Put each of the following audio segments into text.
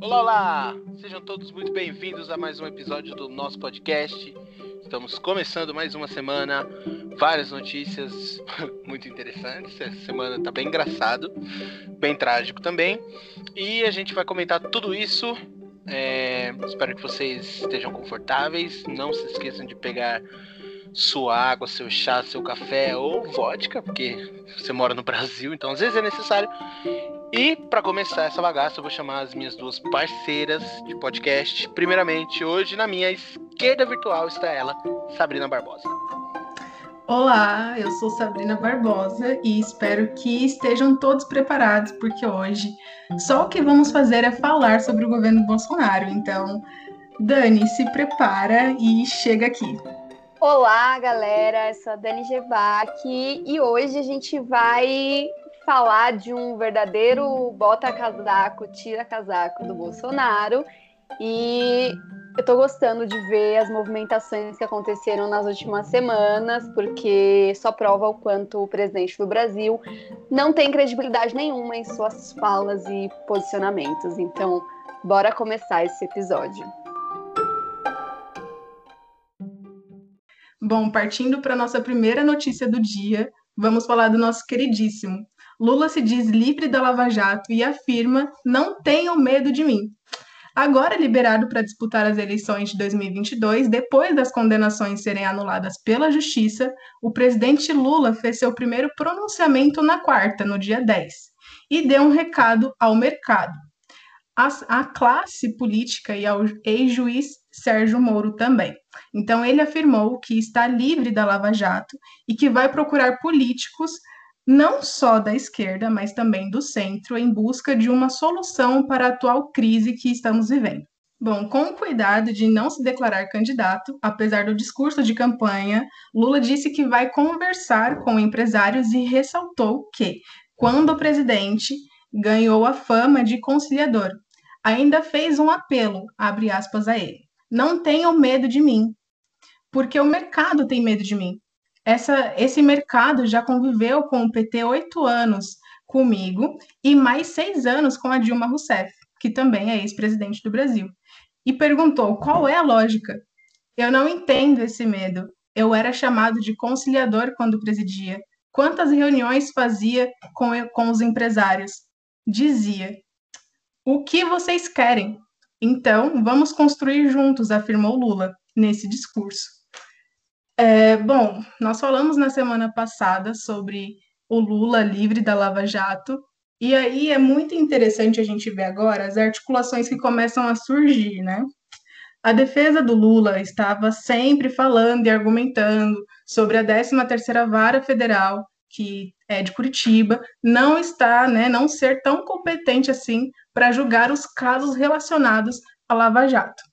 Olá, olá! Sejam todos muito bem-vindos a mais um episódio do nosso podcast. Estamos começando mais uma semana, várias notícias muito interessantes. Essa semana tá bem engraçado, bem trágico também. E a gente vai comentar tudo isso. É... Espero que vocês estejam confortáveis. Não se esqueçam de pegar sua água, seu chá, seu café ou vodka, porque você mora no Brasil, então às vezes é necessário. E para começar essa bagaça, eu vou chamar as minhas duas parceiras de podcast. Primeiramente, hoje na minha esquerda virtual está ela, Sabrina Barbosa. Olá, eu sou Sabrina Barbosa e espero que estejam todos preparados, porque hoje só o que vamos fazer é falar sobre o governo Bolsonaro. Então, Dani, se prepara e chega aqui. Olá, galera, eu sou a Dani Gevac e hoje a gente vai falar de um verdadeiro bota-casaco, tira-casaco do Bolsonaro. E eu tô gostando de ver as movimentações que aconteceram nas últimas semanas, porque só prova o quanto o presidente do Brasil não tem credibilidade nenhuma em suas falas e posicionamentos. Então, bora começar esse episódio. Bom, partindo para nossa primeira notícia do dia, vamos falar do nosso queridíssimo Lula se diz livre da Lava Jato e afirma: não tenham medo de mim. Agora liberado para disputar as eleições de 2022, depois das condenações serem anuladas pela Justiça, o presidente Lula fez seu primeiro pronunciamento na quarta, no dia 10, e deu um recado ao mercado, à classe política e ao ex-juiz Sérgio Moro também. Então, ele afirmou que está livre da Lava Jato e que vai procurar políticos não só da esquerda, mas também do centro, em busca de uma solução para a atual crise que estamos vivendo. Bom, com o cuidado de não se declarar candidato, apesar do discurso de campanha, Lula disse que vai conversar com empresários e ressaltou que, quando o presidente ganhou a fama de conciliador, ainda fez um apelo, abre aspas a ele. Não tenham medo de mim, porque o mercado tem medo de mim essa, esse mercado já conviveu com o PT oito anos comigo e mais seis anos com a Dilma Rousseff, que também é ex-presidente do Brasil. E perguntou qual é a lógica. Eu não entendo esse medo. Eu era chamado de conciliador quando presidia. Quantas reuniões fazia com, com os empresários? Dizia: O que vocês querem? Então, vamos construir juntos, afirmou Lula nesse discurso. É, bom, nós falamos na semana passada sobre o Lula livre da Lava Jato, e aí é muito interessante a gente ver agora as articulações que começam a surgir, né? A defesa do Lula estava sempre falando e argumentando sobre a 13ª Vara Federal, que é de Curitiba, não está, né, não ser tão competente assim para julgar os casos relacionados à Lava Jato.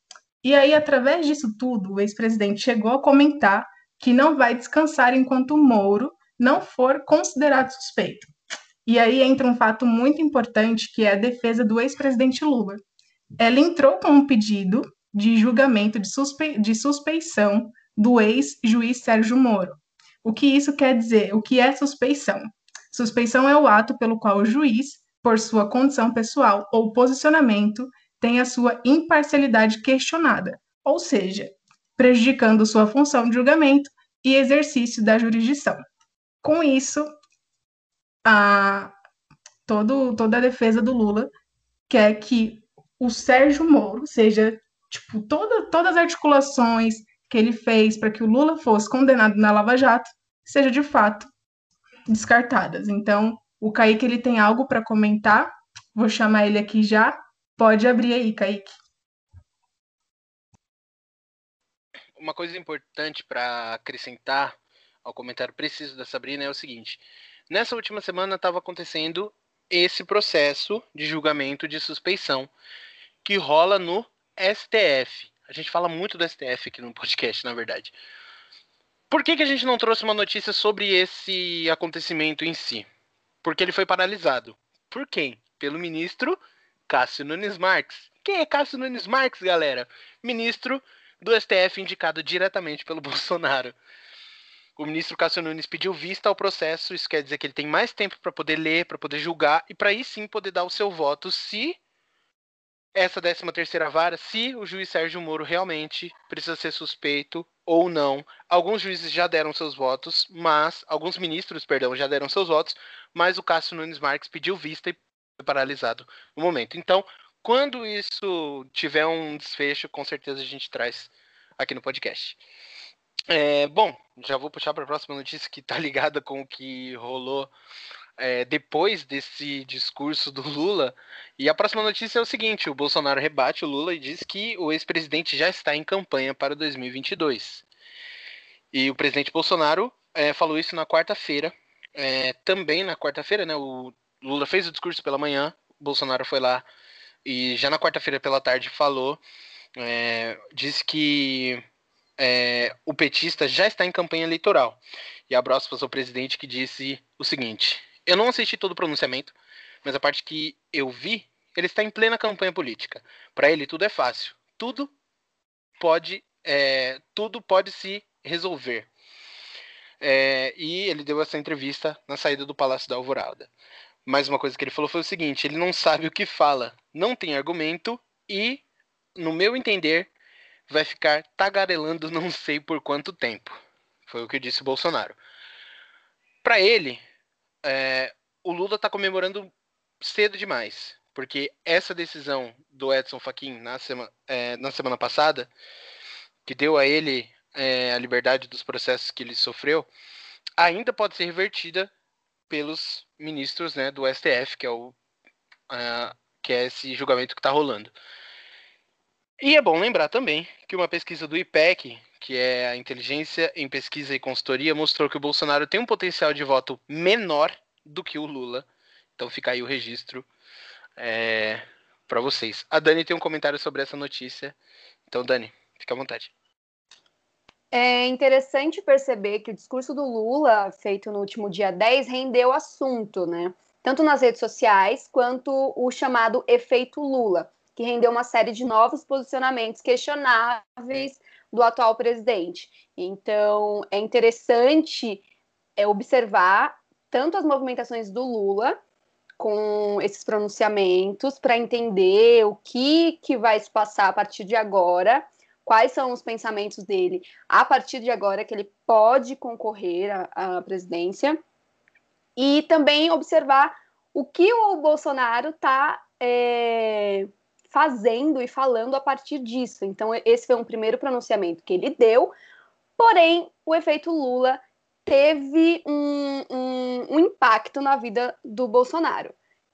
E aí, através disso tudo, o ex-presidente chegou a comentar que não vai descansar enquanto o Moro não for considerado suspeito. E aí entra um fato muito importante, que é a defesa do ex-presidente Lula. Ela entrou com um pedido de julgamento de, suspe... de suspeição do ex-juiz Sérgio Moro. O que isso quer dizer? O que é suspeição? Suspeição é o ato pelo qual o juiz, por sua condição pessoal ou posicionamento, tem a sua imparcialidade questionada, ou seja, prejudicando sua função de julgamento e exercício da jurisdição. Com isso, a, todo, toda a defesa do Lula quer que o Sérgio Moro seja, tipo, toda, todas as articulações que ele fez para que o Lula fosse condenado na Lava Jato seja de fato descartadas. Então, o Kaique ele tem algo para comentar. Vou chamar ele aqui já. Pode abrir aí, Kaique. Uma coisa importante para acrescentar ao comentário preciso da Sabrina é o seguinte: nessa última semana estava acontecendo esse processo de julgamento de suspeição que rola no STF. A gente fala muito do STF aqui no podcast, na verdade. Por que, que a gente não trouxe uma notícia sobre esse acontecimento em si? Porque ele foi paralisado. Por quem? Pelo ministro Cássio Nunes Marques. Quem é Cássio Nunes Marques, galera? Ministro do STF indicado diretamente pelo Bolsonaro. O ministro Cássio Nunes pediu vista ao processo, isso quer dizer que ele tem mais tempo para poder ler, para poder julgar e para aí sim poder dar o seu voto se essa 13 terceira vara se o juiz Sérgio Moro realmente precisa ser suspeito ou não. Alguns juízes já deram seus votos, mas alguns ministros, perdão, já deram seus votos, mas o Cássio Nunes Marques pediu vista e foi paralisado no momento. Então, quando isso tiver um desfecho, com certeza a gente traz aqui no podcast. É, bom, já vou puxar para a próxima notícia que está ligada com o que rolou é, depois desse discurso do Lula. E a próxima notícia é o seguinte: o Bolsonaro rebate o Lula e diz que o ex-presidente já está em campanha para 2022. E o presidente Bolsonaro é, falou isso na quarta-feira. É, também na quarta-feira, né? O Lula fez o discurso pela manhã, Bolsonaro foi lá e já na quarta-feira pela tarde falou, é, disse que é, o petista já está em campanha eleitoral. E abre aspas ao presidente que disse o seguinte: eu não assisti todo o pronunciamento, mas a parte que eu vi, ele está em plena campanha política. Para ele tudo é fácil, tudo pode, é, tudo pode se resolver. É, e ele deu essa entrevista na saída do Palácio da Alvorada. Mais uma coisa que ele falou foi o seguinte: ele não sabe o que fala, não tem argumento e, no meu entender, vai ficar tagarelando não sei por quanto tempo. Foi o que disse o Bolsonaro. Para ele, é, o Lula está comemorando cedo demais, porque essa decisão do Edson Fachin na, sema, é, na semana passada, que deu a ele é, a liberdade dos processos que ele sofreu, ainda pode ser revertida pelos ministros né, do STF, que é, o, uh, que é esse julgamento que está rolando. E é bom lembrar também que uma pesquisa do IPEC, que é a Inteligência em Pesquisa e Consultoria, mostrou que o Bolsonaro tem um potencial de voto menor do que o Lula. Então fica aí o registro é, para vocês. A Dani tem um comentário sobre essa notícia. Então, Dani, fica à vontade. É interessante perceber que o discurso do Lula, feito no último dia 10, rendeu assunto, né? Tanto nas redes sociais quanto o chamado efeito Lula, que rendeu uma série de novos posicionamentos questionáveis do atual presidente. Então, é interessante é, observar tanto as movimentações do Lula com esses pronunciamentos para entender o que, que vai se passar a partir de agora, quais são os pensamentos dele a partir de agora que ele pode concorrer à, à presidência e também observar o que o Bolsonaro está é, fazendo e falando a partir disso. Então, esse foi um primeiro pronunciamento que ele deu, porém, o efeito Lula teve um, um, um impacto na vida do Bolsonaro.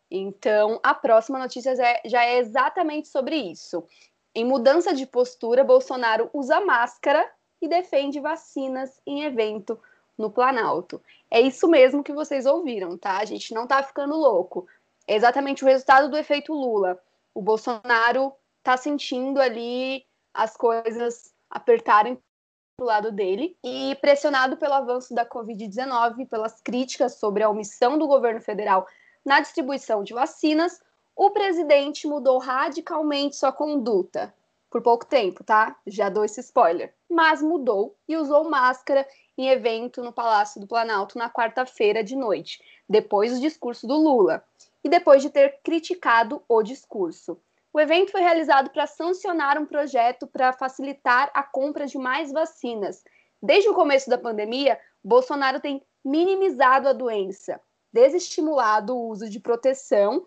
Então, a próxima notícia é, já é exatamente sobre isso. Em mudança de postura, Bolsonaro usa máscara e defende vacinas em evento no Planalto. É isso mesmo que vocês ouviram, tá? A gente não tá ficando louco. É exatamente o resultado do efeito Lula o Bolsonaro está sentindo ali as coisas apertarem para o lado dele e pressionado pelo avanço da Covid-19, pelas críticas sobre a omissão do governo federal na distribuição de vacinas, o presidente mudou radicalmente sua conduta. Por pouco tempo, tá? Já dou esse spoiler. Mas mudou e usou máscara em evento no Palácio do Planalto na quarta-feira de noite, depois do discurso do Lula e depois de ter criticado o discurso. O evento foi realizado para sancionar um projeto para facilitar a compra de mais vacinas. Desde o começo da pandemia, Bolsonaro tem minimizado a doença, desestimulado o uso de proteção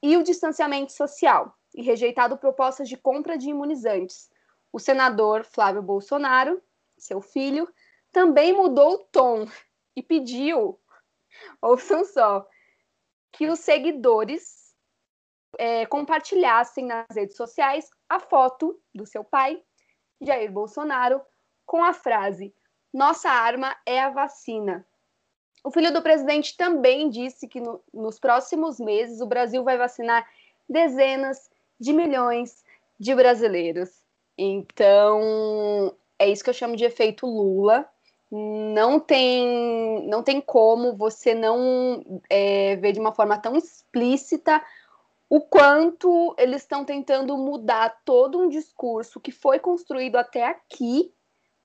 e o distanciamento social e rejeitado propostas de compra de imunizantes. O senador Flávio Bolsonaro, seu filho, também mudou o tom e pediu, ouçam só, que os seguidores é, compartilhassem nas redes sociais a foto do seu pai, Jair Bolsonaro, com a frase: Nossa arma é a vacina. O filho do presidente também disse que no, nos próximos meses o Brasil vai vacinar dezenas de milhões de brasileiros. Então, é isso que eu chamo de efeito Lula não tem, não tem como você não é, ver de uma forma tão explícita o quanto eles estão tentando mudar todo um discurso que foi construído até aqui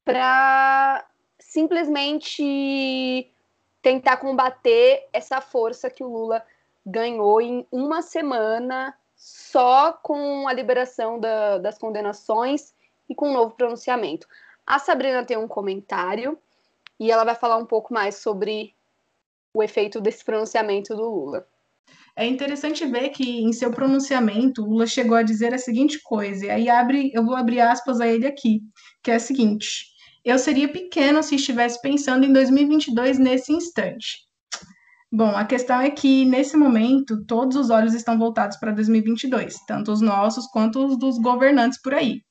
para simplesmente tentar combater essa força que o Lula ganhou em uma semana só com a liberação da, das condenações e com um novo pronunciamento. A Sabrina tem um comentário e ela vai falar um pouco mais sobre o efeito desse pronunciamento do Lula. É interessante ver que em seu pronunciamento Lula chegou a dizer a seguinte coisa, e aí abre, eu vou abrir aspas a ele aqui, que é a seguinte: Eu seria pequeno se estivesse pensando em 2022 nesse instante. Bom, a questão é que nesse momento todos os olhos estão voltados para 2022, tanto os nossos quanto os dos governantes por aí.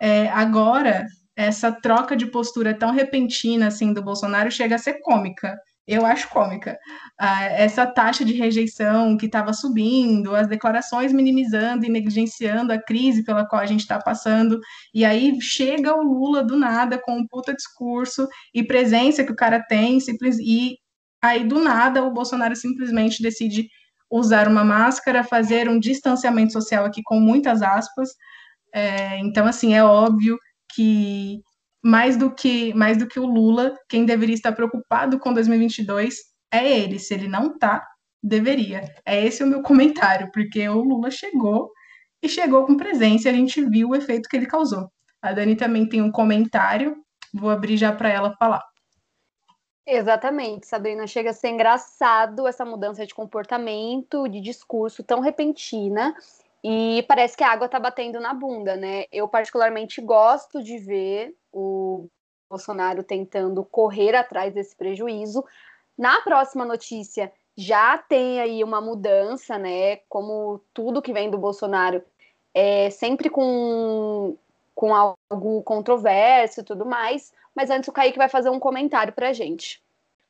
É, agora, essa troca de postura tão repentina assim do Bolsonaro chega a ser cômica eu acho cômica. Ah, essa taxa de rejeição que estava subindo, as declarações minimizando e negligenciando a crise pela qual a gente está passando, e aí chega o Lula do nada com um puta discurso e presença que o cara tem, simples, e aí do nada o Bolsonaro simplesmente decide usar uma máscara, fazer um distanciamento social aqui com muitas aspas. É, então, assim, é óbvio que mais do que mais do que o Lula, quem deveria estar preocupado com 2022 é ele. Se ele não tá, deveria. É esse o meu comentário, porque o Lula chegou e chegou com presença a gente viu o efeito que ele causou. A Dani também tem um comentário, vou abrir já para ela falar. Exatamente, Sabrina. Chega a ser engraçado essa mudança de comportamento, de discurso tão repentina. E parece que a água tá batendo na bunda, né? Eu, particularmente, gosto de ver o Bolsonaro tentando correr atrás desse prejuízo. Na próxima notícia, já tem aí uma mudança, né? Como tudo que vem do Bolsonaro é sempre com, com algo controverso e tudo mais. Mas antes o Kaique vai fazer um comentário pra gente.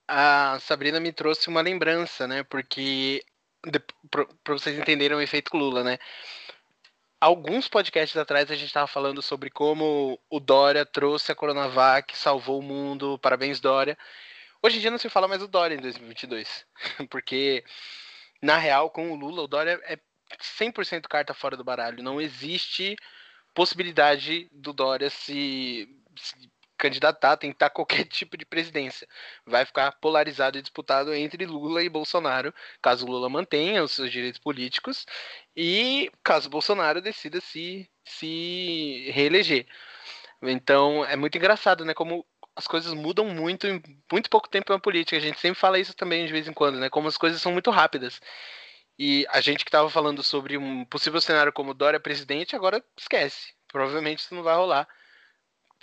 A Sabrina me trouxe uma lembrança, né? Porque para vocês entenderem o efeito Lula, né? Alguns podcasts atrás a gente estava falando sobre como o Dória trouxe a Coronavac, salvou o mundo, parabéns Dória. Hoje em dia não se fala mais do Dória em 2022, porque na real com o Lula o Dória é 100% carta fora do baralho, não existe possibilidade do Dória se, se candidatar, tentar qualquer tipo de presidência. Vai ficar polarizado e disputado entre Lula e Bolsonaro, caso Lula mantenha os seus direitos políticos e caso Bolsonaro decida se, se reeleger. Então é muito engraçado, né? Como as coisas mudam muito em muito pouco tempo na política. A gente sempre fala isso também de vez em quando, né? Como as coisas são muito rápidas. E a gente que estava falando sobre um possível cenário como Dória presidente, agora esquece. Provavelmente isso não vai rolar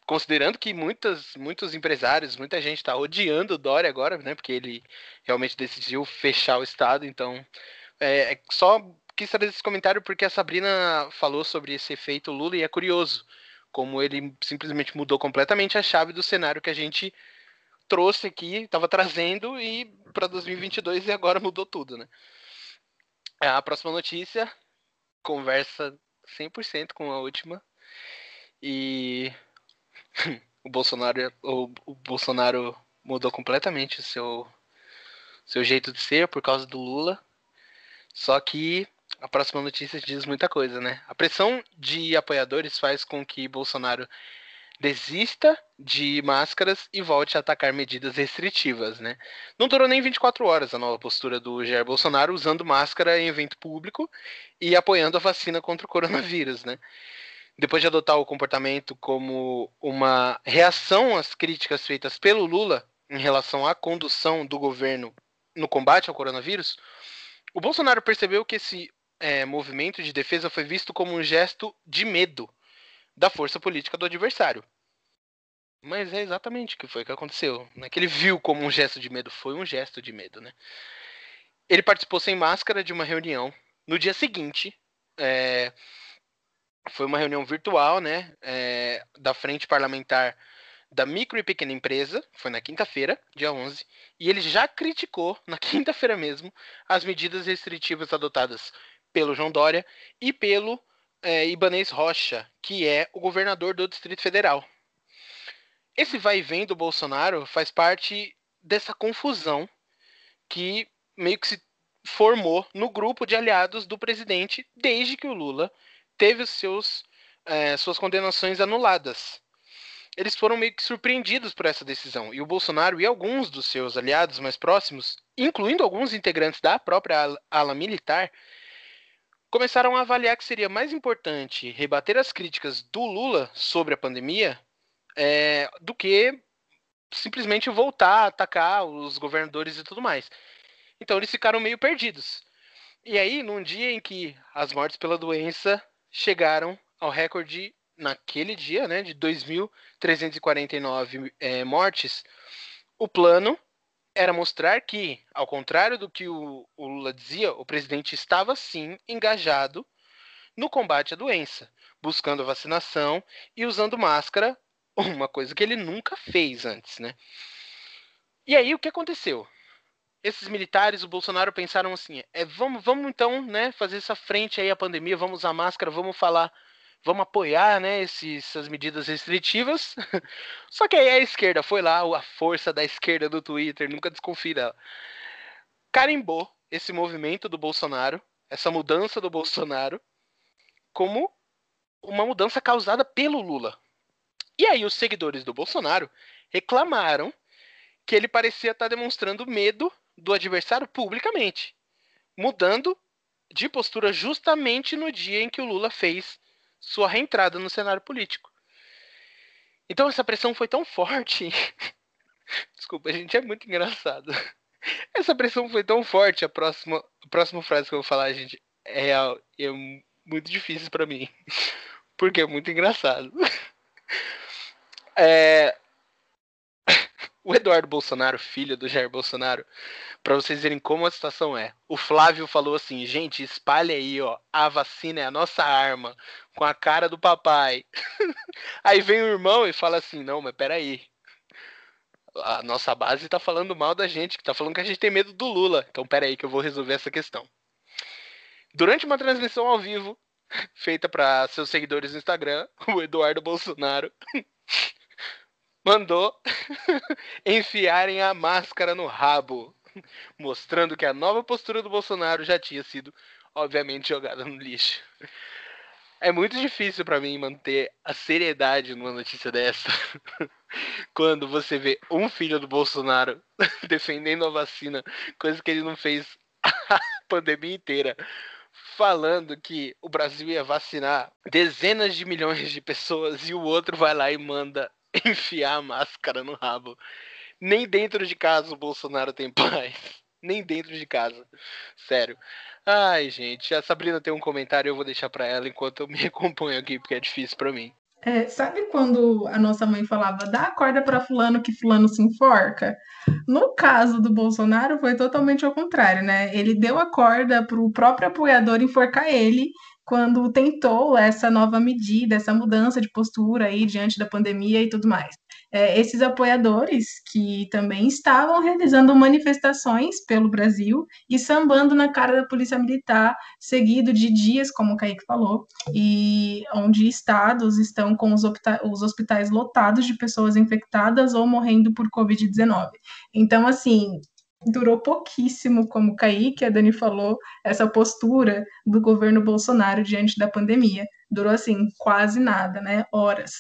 considerando que muitas, muitos empresários, muita gente está odiando o Dória agora, né? Porque ele realmente decidiu fechar o Estado. Então, é, é, só quis trazer esse comentário porque a Sabrina falou sobre esse efeito Lula e é curioso como ele simplesmente mudou completamente a chave do cenário que a gente trouxe aqui, estava trazendo e para 2022 e agora mudou tudo, né? A próxima notícia conversa 100% com a última e o Bolsonaro, o, o Bolsonaro mudou completamente o seu, seu jeito de ser por causa do Lula. Só que a próxima notícia diz muita coisa, né? A pressão de apoiadores faz com que Bolsonaro desista de máscaras e volte a atacar medidas restritivas, né? Não durou nem 24 horas a nova postura do Jair Bolsonaro usando máscara em evento público e apoiando a vacina contra o coronavírus, né? depois de adotar o comportamento como uma reação às críticas feitas pelo Lula em relação à condução do governo no combate ao coronavírus, o Bolsonaro percebeu que esse é, movimento de defesa foi visto como um gesto de medo da força política do adversário. Mas é exatamente o que foi que aconteceu. Não é que ele viu como um gesto de medo, foi um gesto de medo, né? Ele participou sem máscara de uma reunião. No dia seguinte, é, foi uma reunião virtual, né, é, da frente parlamentar da micro e pequena empresa, foi na quinta-feira, dia 11, e ele já criticou, na quinta-feira mesmo, as medidas restritivas adotadas pelo João Dória e pelo é, Ibanez Rocha, que é o governador do Distrito Federal. Esse vai e vem do Bolsonaro faz parte dessa confusão que meio que se formou no grupo de aliados do presidente desde que o Lula teve os seus, é, suas condenações anuladas. Eles foram meio que surpreendidos por essa decisão, e o Bolsonaro e alguns dos seus aliados mais próximos, incluindo alguns integrantes da própria ala militar, começaram a avaliar que seria mais importante rebater as críticas do Lula sobre a pandemia é, do que simplesmente voltar a atacar os governadores e tudo mais. Então eles ficaram meio perdidos. E aí, num dia em que as mortes pela doença chegaram ao recorde naquele dia, né, de 2.349 é, mortes, o plano era mostrar que, ao contrário do que o, o Lula dizia, o presidente estava sim engajado no combate à doença, buscando a vacinação e usando máscara, uma coisa que ele nunca fez antes, né? E aí o que aconteceu? Esses militares, o Bolsonaro pensaram assim: é, vamos, vamos então, né, fazer essa frente aí à pandemia, vamos usar máscara, vamos falar vamos apoiar né, esses, essas medidas restritivas. Só que aí a esquerda foi lá, a força da esquerda do Twitter, nunca desconfie dela, carimbou esse movimento do Bolsonaro, essa mudança do Bolsonaro, como uma mudança causada pelo Lula. E aí os seguidores do Bolsonaro reclamaram que ele parecia estar demonstrando medo do adversário publicamente, mudando de postura justamente no dia em que o Lula fez sua reentrada no cenário político. Então essa pressão foi tão forte. Desculpa, a gente é muito engraçado. Essa pressão foi tão forte, a próxima, a próxima frase que eu vou falar, gente, é real e é muito difícil para mim. Porque é muito engraçado. É, o Eduardo Bolsonaro, filho do Jair Bolsonaro, para vocês verem como a situação é. O Flávio falou assim: gente, espalha aí, ó, a vacina é a nossa arma, com a cara do papai. aí vem o irmão e fala assim: não, mas peraí. A nossa base tá falando mal da gente, que tá falando que a gente tem medo do Lula. Então peraí que eu vou resolver essa questão. Durante uma transmissão ao vivo, feita para seus seguidores no Instagram, o Eduardo Bolsonaro mandou enfiarem a máscara no rabo, mostrando que a nova postura do Bolsonaro já tinha sido, obviamente, jogada no lixo. É muito difícil para mim manter a seriedade numa notícia dessa. Quando você vê um filho do Bolsonaro defendendo a vacina, coisa que ele não fez a pandemia inteira, falando que o Brasil ia vacinar dezenas de milhões de pessoas e o outro vai lá e manda enfiar a máscara no rabo. Nem dentro de casa o Bolsonaro tem paz. Nem dentro de casa. Sério. Ai, gente, a Sabrina tem um comentário, eu vou deixar para ela enquanto eu me recomponho aqui, porque é difícil para mim. É, sabe quando a nossa mãe falava, dá a corda para fulano que fulano se enforca? No caso do Bolsonaro, foi totalmente ao contrário, né? Ele deu a corda para o próprio apoiador enforcar ele quando tentou essa nova medida, essa mudança de postura aí diante da pandemia e tudo mais. É, esses apoiadores que também estavam realizando manifestações pelo Brasil e sambando na cara da polícia militar, seguido de dias, como o Kaique falou, e onde estados estão com os, os hospitais lotados de pessoas infectadas ou morrendo por Covid-19. Então, assim, durou pouquíssimo, como o Kaique, a Dani falou, essa postura do governo Bolsonaro diante da pandemia. Durou, assim, quase nada, né? Horas.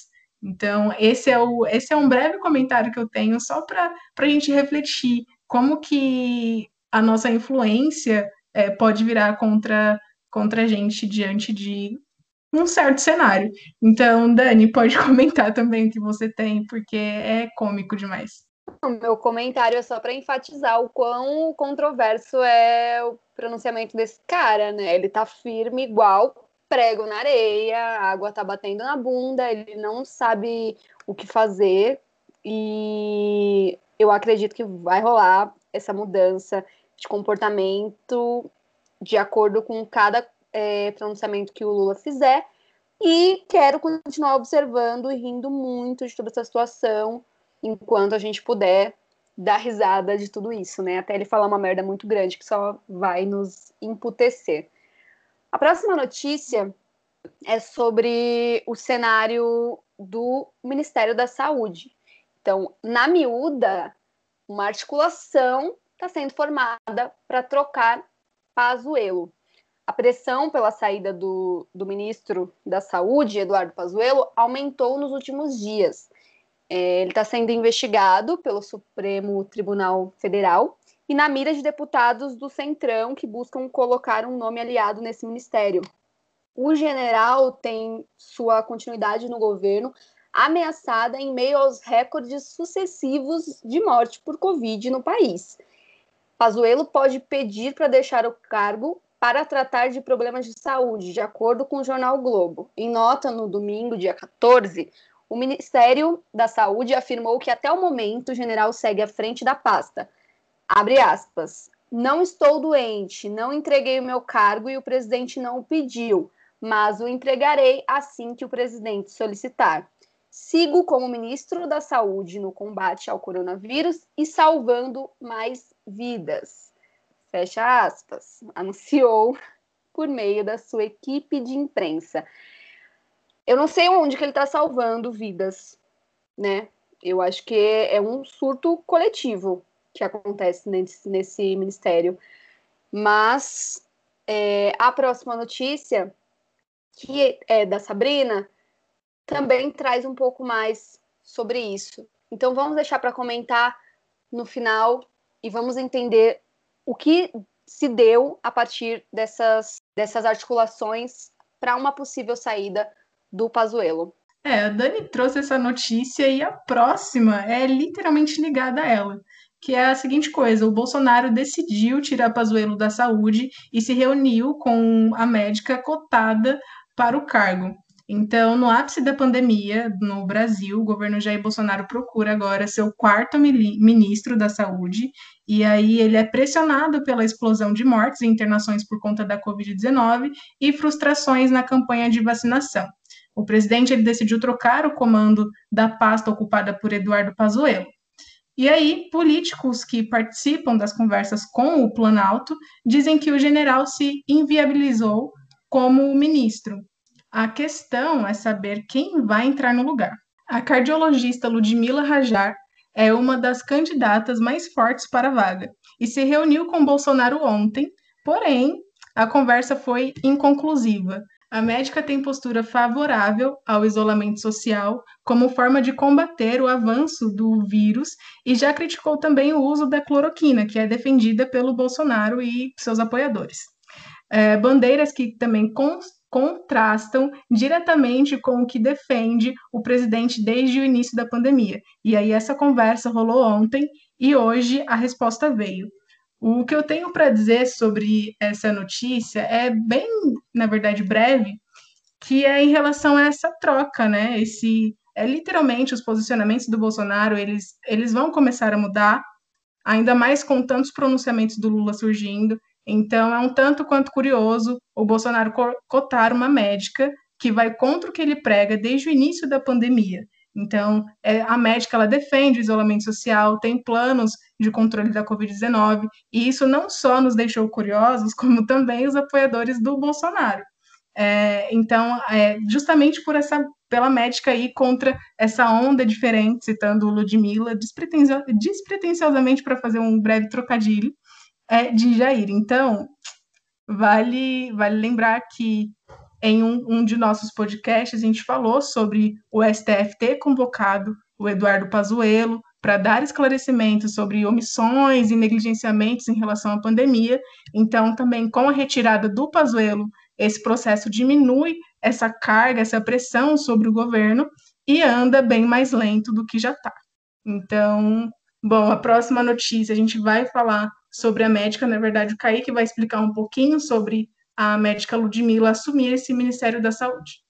Então, esse é, o, esse é um breve comentário que eu tenho só para a gente refletir como que a nossa influência é, pode virar contra, contra a gente diante de um certo cenário. Então, Dani, pode comentar também o que você tem, porque é cômico demais. O meu comentário é só para enfatizar o quão controverso é o pronunciamento desse cara, né? Ele tá firme igual prego na areia, a água tá batendo na bunda, ele não sabe o que fazer e eu acredito que vai rolar essa mudança de comportamento de acordo com cada é, pronunciamento que o Lula fizer e quero continuar observando e rindo muito de toda essa situação enquanto a gente puder dar risada de tudo isso, né? Até ele falar uma merda muito grande que só vai nos emputecer. A próxima notícia é sobre o cenário do Ministério da Saúde. Então, na miúda, uma articulação está sendo formada para trocar Pazuello. A pressão pela saída do, do ministro da Saúde, Eduardo Pazuello, aumentou nos últimos dias. É, ele está sendo investigado pelo Supremo Tribunal Federal e na mira de deputados do Centrão que buscam colocar um nome aliado nesse ministério. O general tem sua continuidade no governo ameaçada em meio aos recordes sucessivos de morte por Covid no país. Pazuello pode pedir para deixar o cargo para tratar de problemas de saúde, de acordo com o jornal Globo. Em nota no domingo, dia 14, o Ministério da Saúde afirmou que até o momento o general segue à frente da pasta. Abre aspas. Não estou doente, não entreguei o meu cargo e o presidente não o pediu, mas o entregarei assim que o presidente solicitar. Sigo como ministro da Saúde no combate ao coronavírus e salvando mais vidas. Fecha aspas. Anunciou por meio da sua equipe de imprensa. Eu não sei onde que ele está salvando vidas, né? Eu acho que é um surto coletivo que acontece nesse, nesse ministério. Mas é, a próxima notícia, que é da Sabrina, também traz um pouco mais sobre isso. Então vamos deixar para comentar no final e vamos entender o que se deu a partir dessas, dessas articulações para uma possível saída do Pazuello. É, a Dani trouxe essa notícia e a próxima é literalmente ligada a ela, que é a seguinte coisa: o Bolsonaro decidiu tirar Pazuello da saúde e se reuniu com a médica cotada para o cargo. Então, no ápice da pandemia no Brasil, o governo Jair Bolsonaro procura agora seu quarto ministro da Saúde, e aí ele é pressionado pela explosão de mortes e internações por conta da Covid-19 e frustrações na campanha de vacinação. O presidente ele decidiu trocar o comando da pasta ocupada por Eduardo Pazuello. E aí, políticos que participam das conversas com o Planalto dizem que o general se inviabilizou como ministro. A questão é saber quem vai entrar no lugar. A cardiologista Ludmila Rajar é uma das candidatas mais fortes para a vaga e se reuniu com Bolsonaro ontem, porém, a conversa foi inconclusiva. A médica tem postura favorável ao isolamento social como forma de combater o avanço do vírus e já criticou também o uso da cloroquina, que é defendida pelo Bolsonaro e seus apoiadores. É, bandeiras que também contrastam diretamente com o que defende o presidente desde o início da pandemia. E aí essa conversa rolou ontem e hoje a resposta veio. O que eu tenho para dizer sobre essa notícia é bem, na verdade, breve, que é em relação a essa troca, né? Esse é literalmente os posicionamentos do Bolsonaro, eles, eles vão começar a mudar, ainda mais com tantos pronunciamentos do Lula surgindo. Então é um tanto quanto curioso o Bolsonaro cotar uma médica que vai contra o que ele prega desde o início da pandemia. Então, é, a médica ela defende o isolamento social, tem planos de controle da Covid-19, e isso não só nos deixou curiosos, como também os apoiadores do Bolsonaro. É, então, é, justamente por essa, pela médica ir contra essa onda diferente, citando Ludmilla, despretencio, despretensiosamente para fazer um breve trocadilho, é, de Jair. Então, vale, vale lembrar que em um, um de nossos podcasts, a gente falou sobre o STF ter convocado o Eduardo Pazuello para dar esclarecimentos sobre omissões e negligenciamentos em relação à pandemia. Então, também com a retirada do Pazuello, esse processo diminui essa carga, essa pressão sobre o governo e anda bem mais lento do que já está. Então, bom, a próxima notícia a gente vai falar sobre a médica, na verdade, o Kaique vai explicar um pouquinho sobre a médica Ludmilla assumir esse Ministério da Saúde.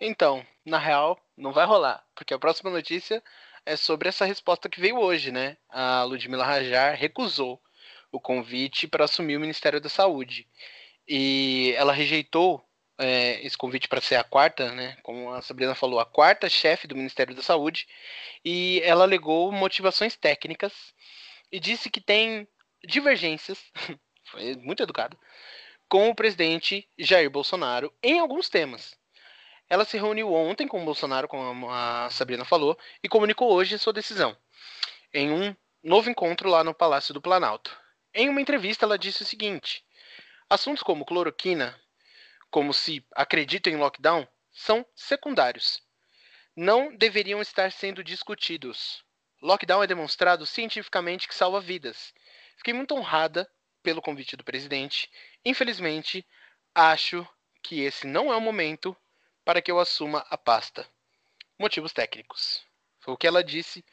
Então, na real, não vai rolar, porque a próxima notícia é sobre essa resposta que veio hoje, né? A Ludmilla Rajar recusou o convite para assumir o Ministério da Saúde. E ela rejeitou é, esse convite para ser a quarta, né? Como a Sabrina falou, a quarta chefe do Ministério da Saúde. E ela alegou motivações técnicas e disse que tem divergências, foi muito educada, com o presidente Jair Bolsonaro em alguns temas. Ela se reuniu ontem com o Bolsonaro, como a Sabrina falou, e comunicou hoje sua decisão, em um novo encontro lá no Palácio do Planalto. Em uma entrevista, ela disse o seguinte: assuntos como cloroquina, como se acredita em lockdown, são secundários. Não deveriam estar sendo discutidos. Lockdown é demonstrado cientificamente que salva vidas Fiquei muito honrada pelo convite do presidente. Infelizmente, acho que esse não é o momento para que eu assuma a pasta. Motivos técnicos. Foi o que ela disse.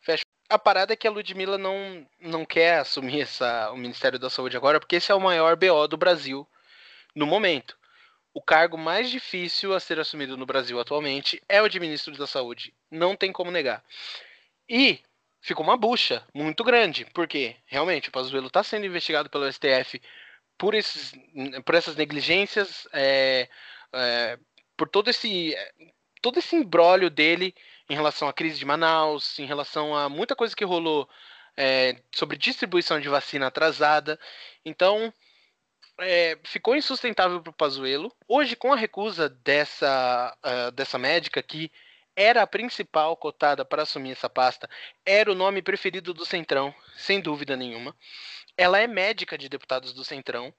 Fecho. A parada é que a Ludmilla não, não quer assumir essa, o Ministério da Saúde agora, porque esse é o maior BO do Brasil no momento. O cargo mais difícil a ser assumido no Brasil atualmente é o de ministro da Saúde. Não tem como negar. E ficou uma bucha muito grande, porque realmente o Pazuello está sendo investigado pelo STF por, esses, por essas negligências, é, é, por todo esse todo esse embrólio dele em relação à crise de Manaus, em relação a muita coisa que rolou é, sobre distribuição de vacina atrasada. Então, é, ficou insustentável para o Pazuello. Hoje, com a recusa dessa, uh, dessa médica que era a principal cotada para assumir essa pasta, era o nome preferido do Centrão, sem dúvida nenhuma. Ela é médica de deputados do Centrão.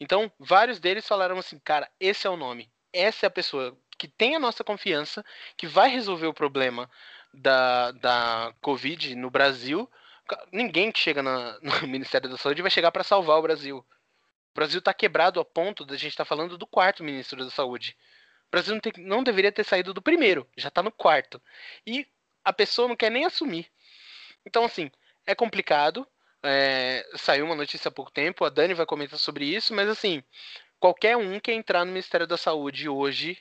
Então, vários deles falaram assim: cara, esse é o nome, essa é a pessoa que tem a nossa confiança, que vai resolver o problema da, da Covid no Brasil. Ninguém que chega na, no Ministério da Saúde vai chegar para salvar o Brasil. O Brasil está quebrado a ponto da gente estar tá falando do quarto ministro da Saúde. O Brasil não, tem, não deveria ter saído do primeiro, já está no quarto. E a pessoa não quer nem assumir. Então, assim, é complicado. É, saiu uma notícia há pouco tempo, a Dani vai comentar sobre isso, mas assim, qualquer um que entrar no Ministério da Saúde hoje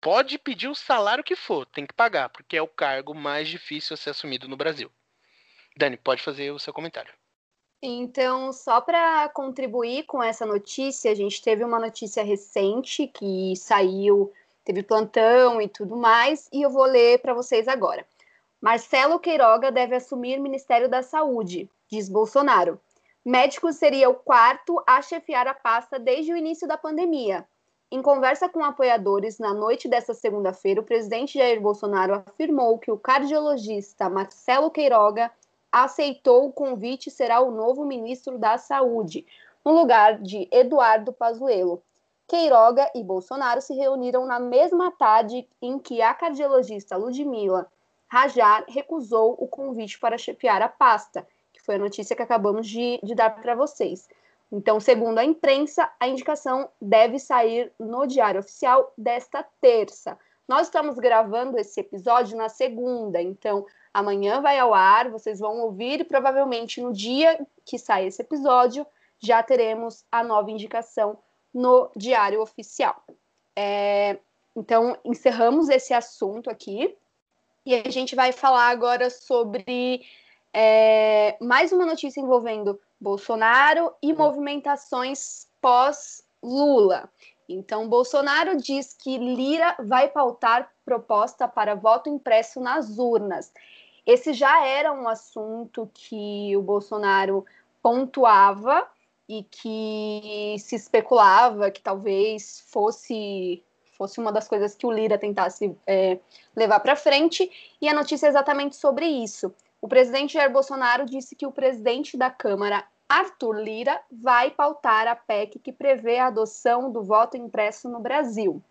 pode pedir o salário que for, tem que pagar, porque é o cargo mais difícil a ser assumido no Brasil. Dani, pode fazer o seu comentário. Então, só para contribuir com essa notícia, a gente teve uma notícia recente que saiu, teve plantão e tudo mais, e eu vou ler para vocês agora. Marcelo Queiroga deve assumir Ministério da Saúde, diz Bolsonaro. Médico seria o quarto a chefiar a pasta desde o início da pandemia. Em conversa com apoiadores na noite desta segunda-feira, o presidente Jair Bolsonaro afirmou que o cardiologista Marcelo Queiroga aceitou o convite e será o novo ministro da Saúde, no lugar de Eduardo Pazuello. Queiroga e Bolsonaro se reuniram na mesma tarde em que a cardiologista Ludmila Rajar recusou o convite para chefiar a pasta, foi a notícia que acabamos de, de dar para vocês. Então, segundo a imprensa, a indicação deve sair no Diário Oficial desta terça. Nós estamos gravando esse episódio na segunda, então Amanhã vai ao ar, vocês vão ouvir e provavelmente no dia que sai esse episódio já teremos a nova indicação no Diário Oficial. É, então, encerramos esse assunto aqui e a gente vai falar agora sobre é, mais uma notícia envolvendo Bolsonaro e movimentações pós-Lula. Então, Bolsonaro diz que Lira vai pautar proposta para voto impresso nas urnas. Esse já era um assunto que o Bolsonaro pontuava e que se especulava que talvez fosse fosse uma das coisas que o Lira tentasse é, levar para frente, e a notícia é exatamente sobre isso. O presidente Jair Bolsonaro disse que o presidente da Câmara, Arthur Lira, vai pautar a PEC que prevê a adoção do voto impresso no Brasil.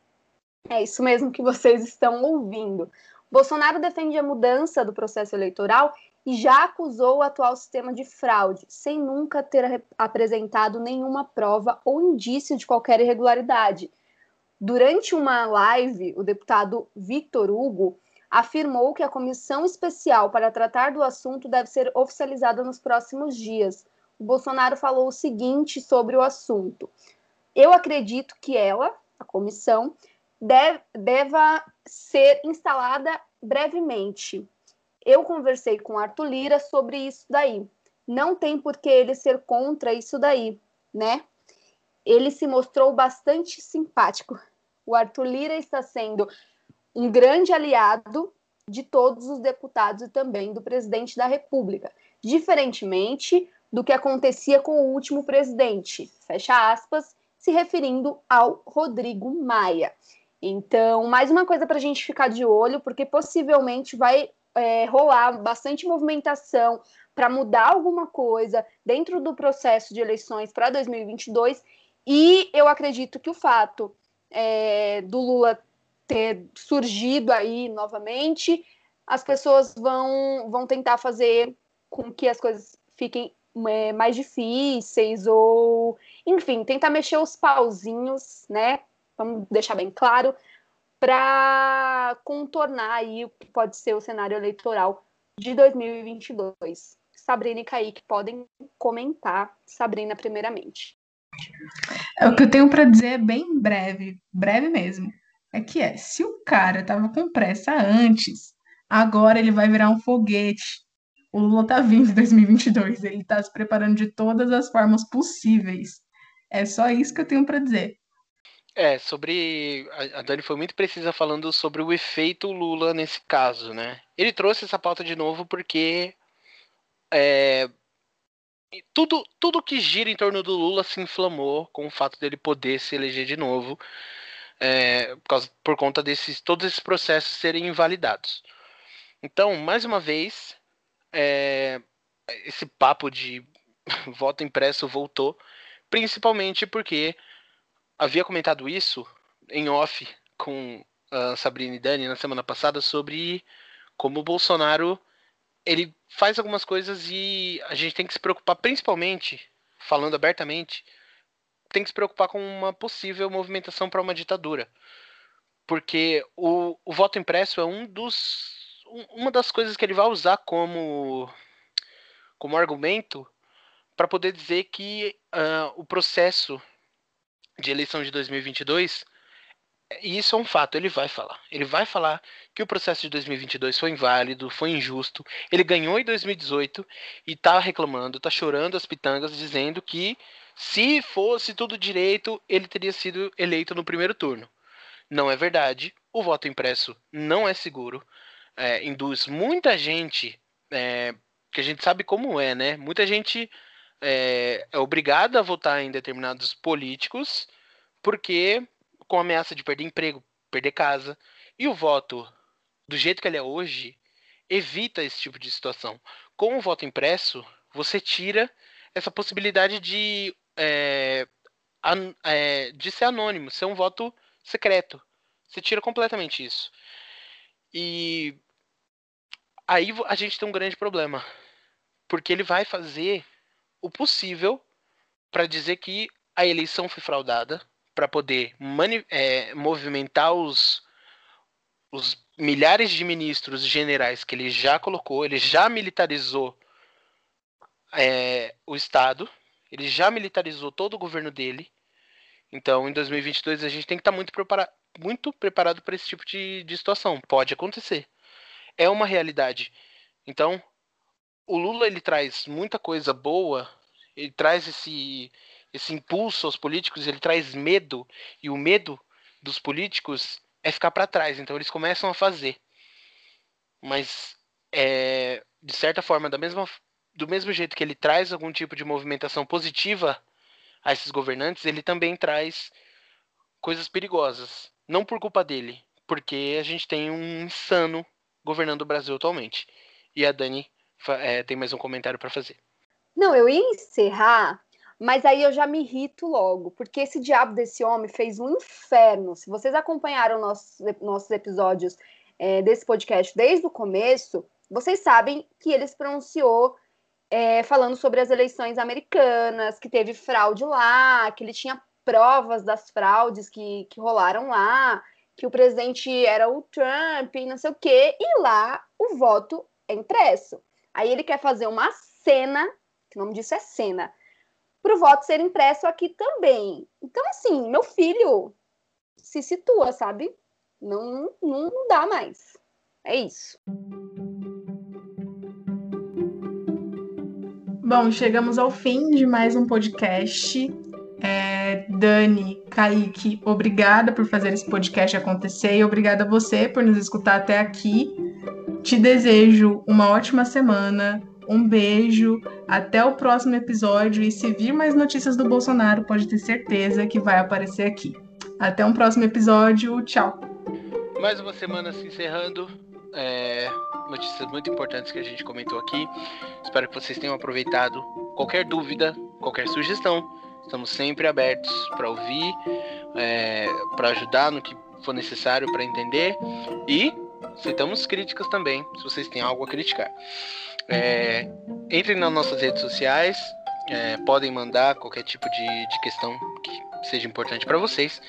É isso mesmo que vocês estão ouvindo. Bolsonaro defende a mudança do processo eleitoral e já acusou o atual sistema de fraude, sem nunca ter apresentado nenhuma prova ou indício de qualquer irregularidade. Durante uma live, o deputado Victor Hugo afirmou que a comissão especial para tratar do assunto deve ser oficializada nos próximos dias. O Bolsonaro falou o seguinte sobre o assunto: Eu acredito que ela, a comissão, deve, deva ser instalada brevemente. Eu conversei com Arthur Lira sobre isso daí. Não tem por que ele ser contra isso daí, né? Ele se mostrou bastante simpático. O Arthur Lira está sendo um grande aliado de todos os deputados e também do presidente da República, diferentemente do que acontecia com o último presidente, fecha aspas, se referindo ao Rodrigo Maia. Então, mais uma coisa para a gente ficar de olho, porque possivelmente vai é, rolar bastante movimentação para mudar alguma coisa dentro do processo de eleições para 2022. E eu acredito que o fato é, do Lula ter surgido aí novamente, as pessoas vão, vão tentar fazer com que as coisas fiquem é, mais difíceis ou, enfim, tentar mexer os pauzinhos, né? Vamos deixar bem claro, para contornar aí o que pode ser o cenário eleitoral de 2022. Sabrina e Kaique podem comentar. Sabrina, primeiramente. É, o que eu tenho para dizer é bem breve, breve mesmo. É que é, se o cara tava com pressa antes, agora ele vai virar um foguete. O Lula tá vindo em 2022, ele tá se preparando de todas as formas possíveis. É só isso que eu tenho para dizer. É, sobre. A Dani foi muito precisa falando sobre o efeito Lula nesse caso, né? Ele trouxe essa pauta de novo porque. É, tudo, tudo que gira em torno do Lula se inflamou com o fato dele poder se eleger de novo. É, por, causa, por conta desses todos esses processos serem invalidados. Então, mais uma vez, é, esse papo de voto impresso voltou, principalmente porque havia comentado isso em off com a Sabrina e Dani na semana passada sobre como o Bolsonaro ele faz algumas coisas e a gente tem que se preocupar principalmente, falando abertamente, tem que se preocupar com uma possível movimentação para uma ditadura. Porque o, o voto impresso é um dos uma das coisas que ele vai usar como como argumento para poder dizer que uh, o processo de eleição de 2022, e isso é um fato, ele vai falar. Ele vai falar que o processo de 2022 foi inválido, foi injusto. Ele ganhou em 2018 e tá reclamando, tá chorando as pitangas, dizendo que se fosse tudo direito, ele teria sido eleito no primeiro turno. Não é verdade. O voto impresso não é seguro. É, induz muita gente, é, que a gente sabe como é, né? Muita gente é, é obrigado a votar em determinados políticos porque com ameaça de perder emprego, perder casa. E o voto, do jeito que ele é hoje, evita esse tipo de situação. Com o voto impresso, você tira essa possibilidade de, é, an, é, de ser anônimo, ser um voto secreto. Você tira completamente isso. E aí a gente tem um grande problema. Porque ele vai fazer o possível para dizer que a eleição foi fraudada, para poder é, movimentar os, os milhares de ministros generais que ele já colocou, ele já militarizou é, o Estado, ele já militarizou todo o governo dele. Então, em 2022, a gente tem que estar tá muito, prepara muito preparado para esse tipo de, de situação. Pode acontecer. É uma realidade. Então, o Lula ele traz muita coisa boa, ele traz esse, esse impulso aos políticos, ele traz medo, e o medo dos políticos é ficar para trás. Então eles começam a fazer. Mas, é, de certa forma, da mesma, do mesmo jeito que ele traz algum tipo de movimentação positiva a esses governantes, ele também traz coisas perigosas. Não por culpa dele, porque a gente tem um insano governando o Brasil atualmente. E a Dani é, tem mais um comentário para fazer. Não, eu ia encerrar, mas aí eu já me irrito logo, porque esse diabo desse homem fez um inferno. Se vocês acompanharam nossos, nossos episódios é, desse podcast desde o começo, vocês sabem que ele se pronunciou é, falando sobre as eleições americanas, que teve fraude lá, que ele tinha provas das fraudes que, que rolaram lá, que o presidente era o Trump e não sei o quê, e lá o voto é impresso. Aí ele quer fazer uma cena, que o nome disso é cena, para o voto ser impresso aqui também. Então, assim, meu filho se situa, sabe? Não, não, não dá mais. É isso. Bom, chegamos ao fim de mais um podcast. É, Dani, Kaique, obrigada por fazer esse podcast acontecer e obrigada a você por nos escutar até aqui. Te desejo uma ótima semana, um beijo, até o próximo episódio e se vir mais notícias do Bolsonaro, pode ter certeza que vai aparecer aqui. Até um próximo episódio, tchau. Mais uma semana se encerrando. É, notícias muito importantes que a gente comentou aqui. Espero que vocês tenham aproveitado. Qualquer dúvida, qualquer sugestão, estamos sempre abertos para ouvir, é, para ajudar no que for necessário para entender. E aceitamos críticas também, se vocês têm algo a criticar. É, entrem nas nossas redes sociais, é, podem mandar qualquer tipo de, de questão que seja importante para vocês.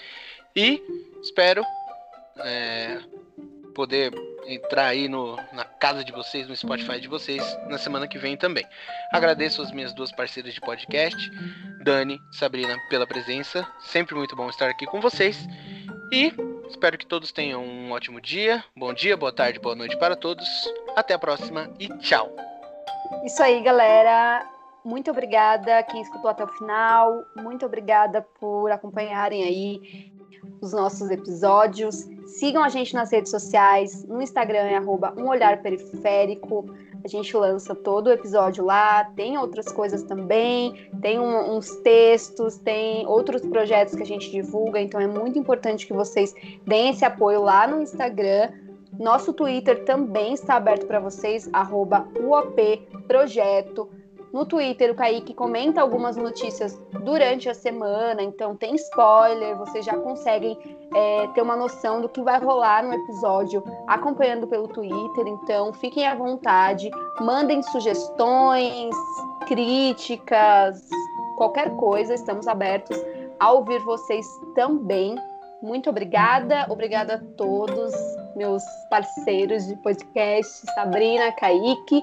E espero é, poder entrar aí no, na casa de vocês, no Spotify de vocês, na semana que vem também. Agradeço as minhas duas parceiras de podcast, Dani Sabrina, pela presença. Sempre muito bom estar aqui com vocês. E espero que todos tenham um ótimo dia. Bom dia, boa tarde, boa noite para todos. Até a próxima e tchau. Isso aí, galera. Muito obrigada quem escutou até o final. Muito obrigada por acompanharem aí os nossos episódios. Sigam a gente nas redes sociais. No Instagram é arroba um olhar periférico. A gente lança todo o episódio lá. Tem outras coisas também. Tem um, uns textos, tem outros projetos que a gente divulga. Então é muito importante que vocês deem esse apoio lá no Instagram. Nosso Twitter também está aberto para vocês, arroba UOP Projeto. No Twitter, o Kaique comenta algumas notícias durante a semana, então tem spoiler, vocês já conseguem é, ter uma noção do que vai rolar no episódio acompanhando pelo Twitter. Então fiquem à vontade, mandem sugestões, críticas, qualquer coisa, estamos abertos a ouvir vocês também. Muito obrigada, obrigada a todos meus parceiros de podcast, Sabrina, Kaique